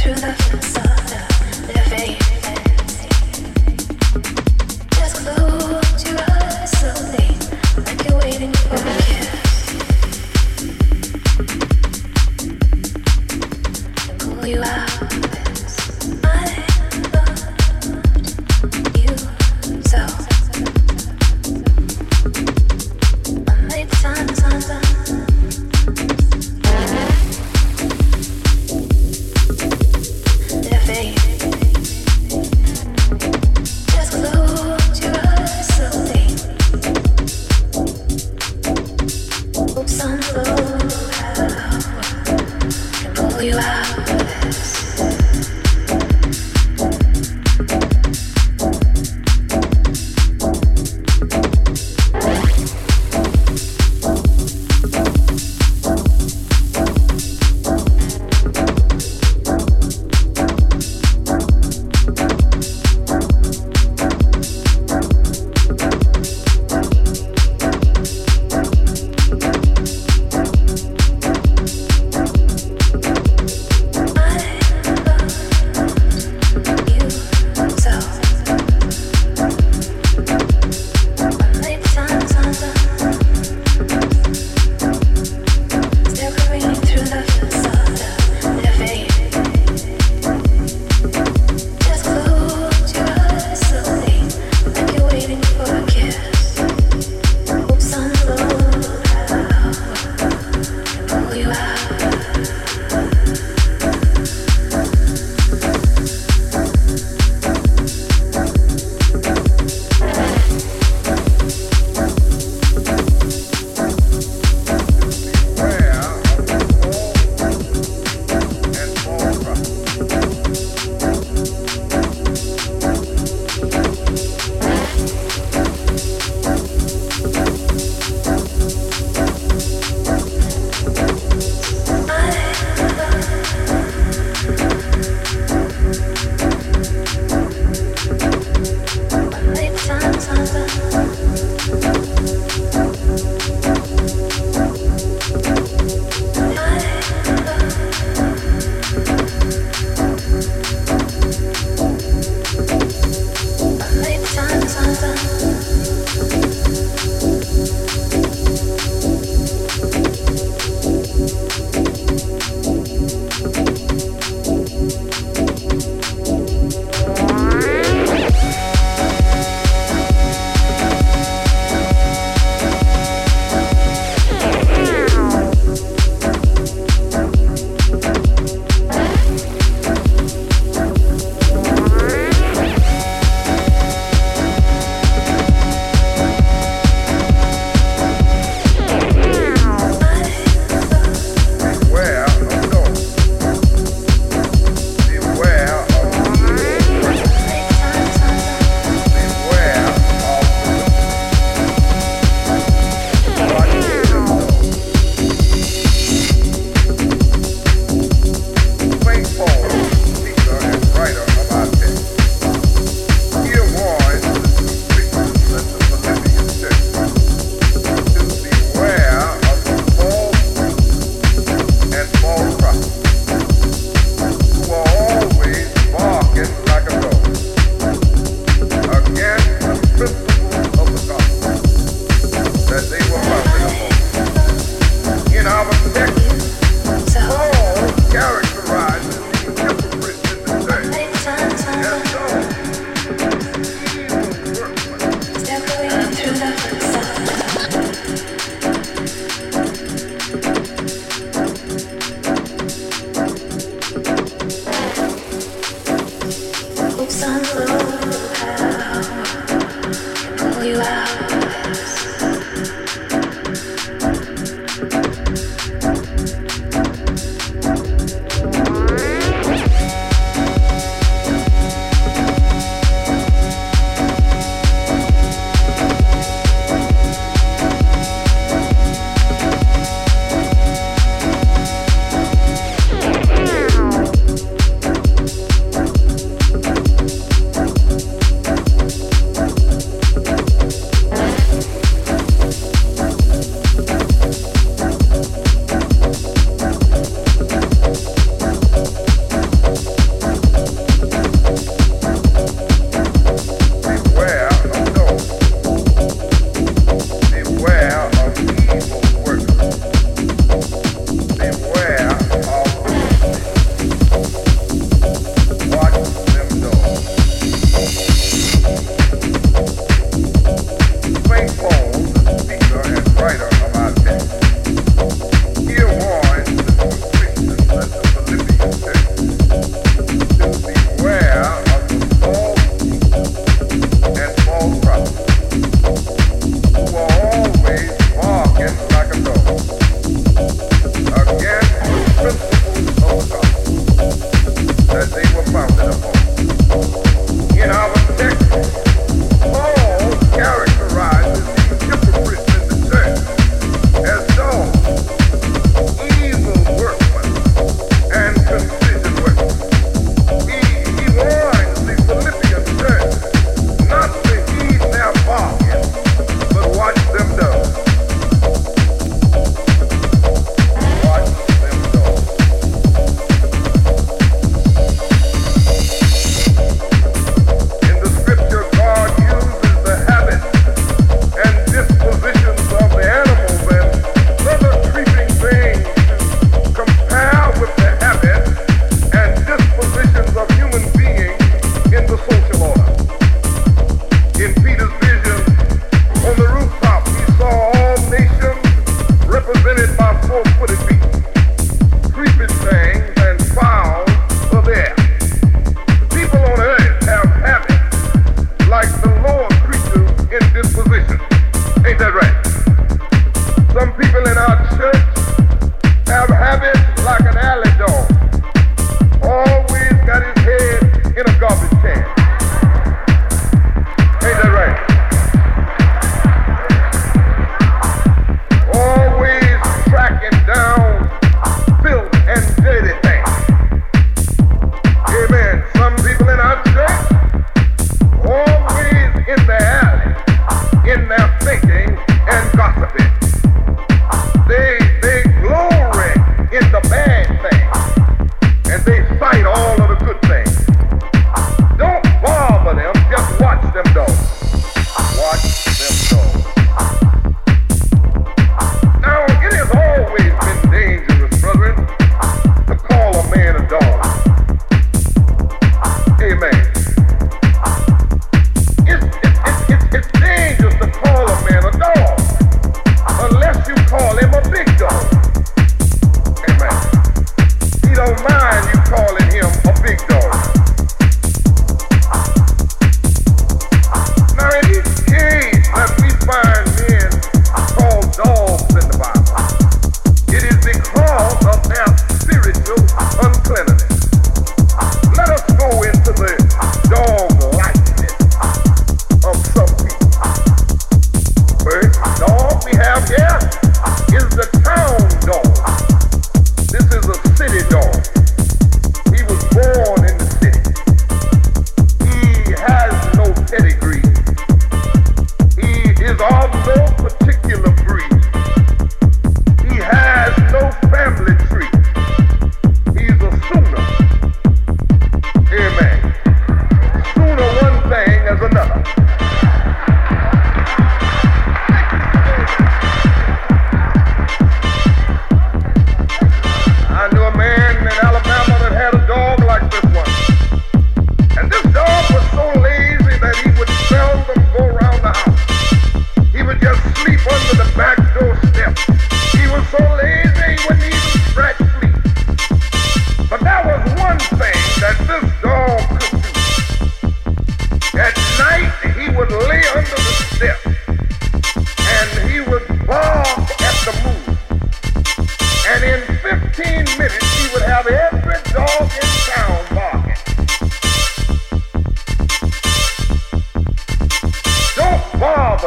to the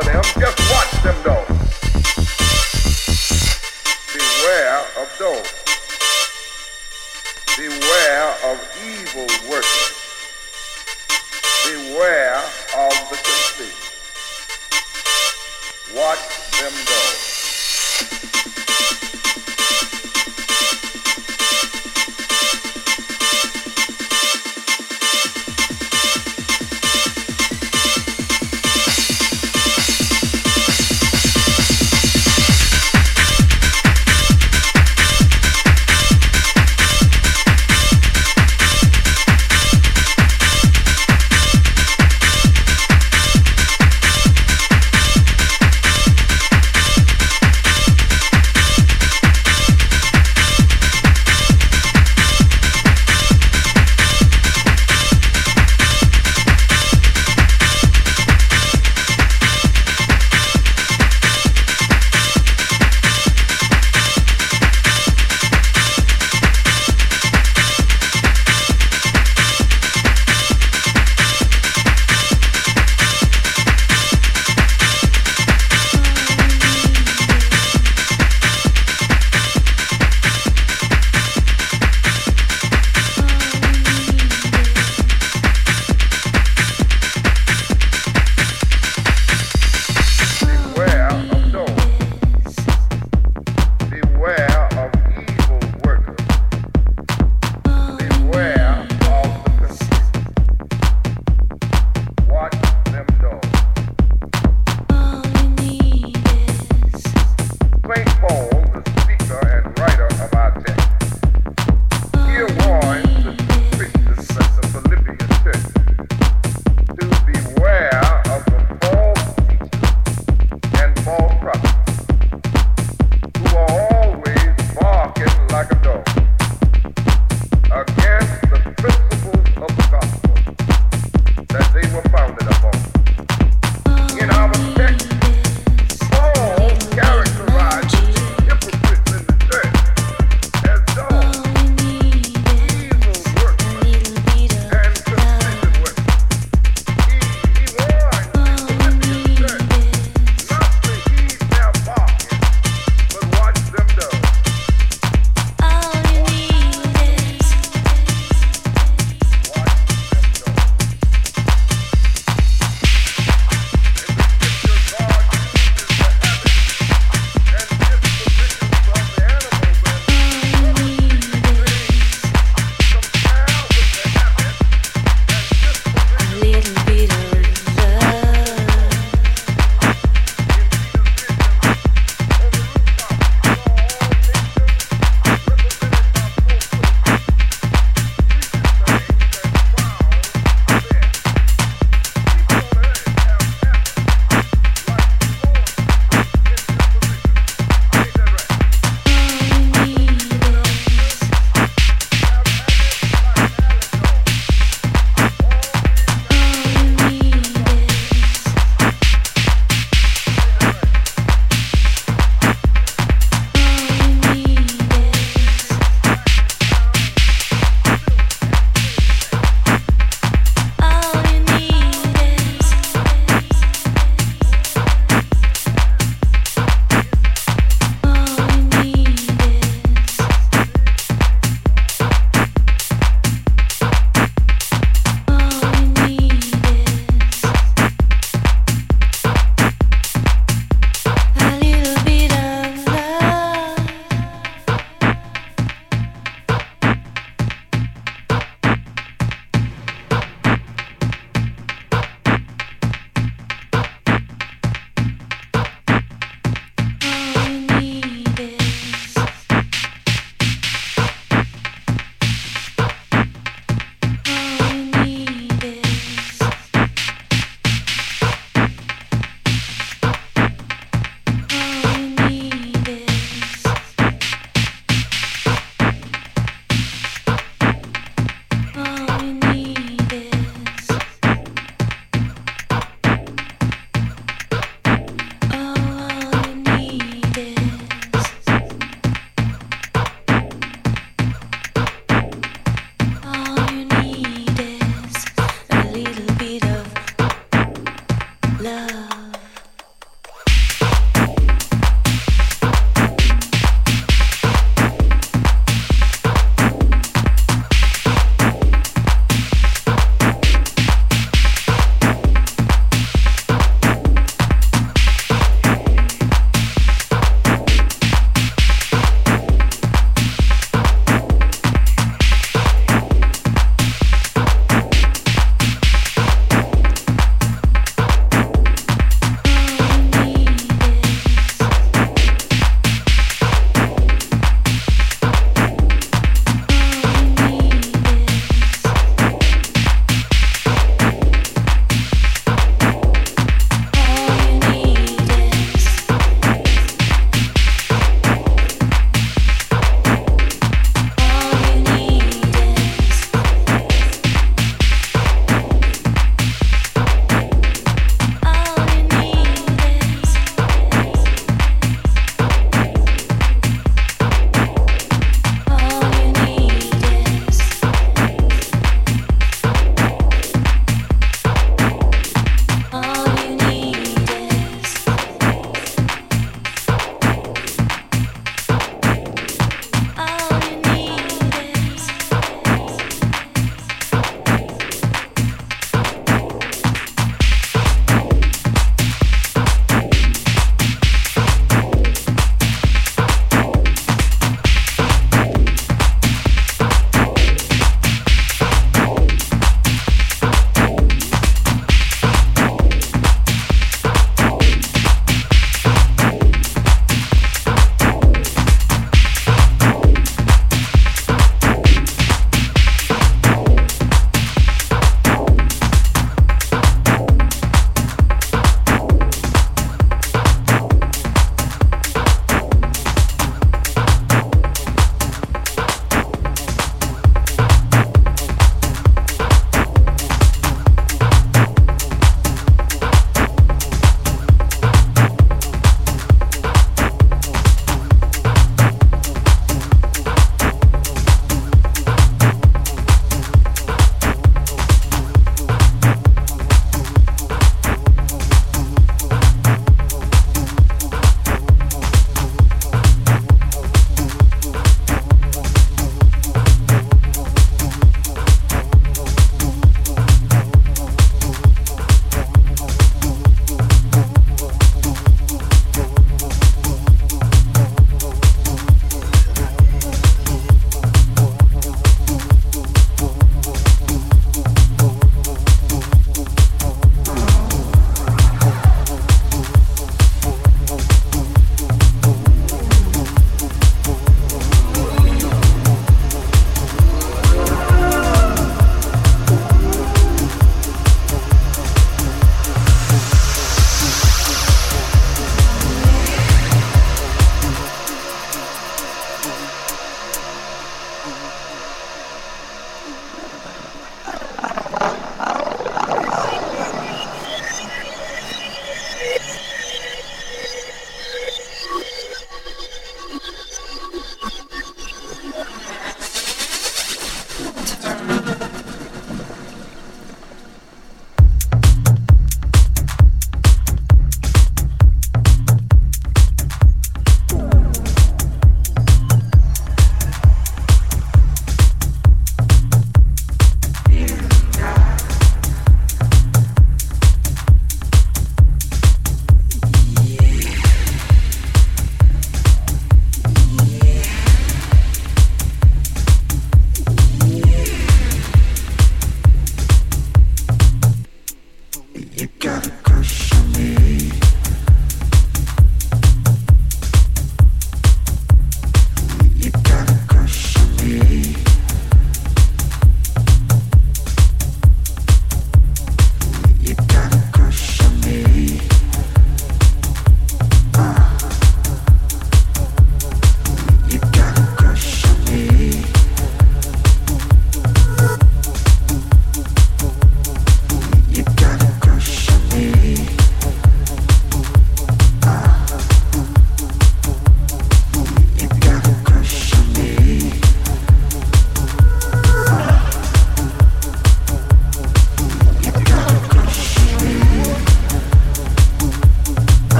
them. Just watch them though.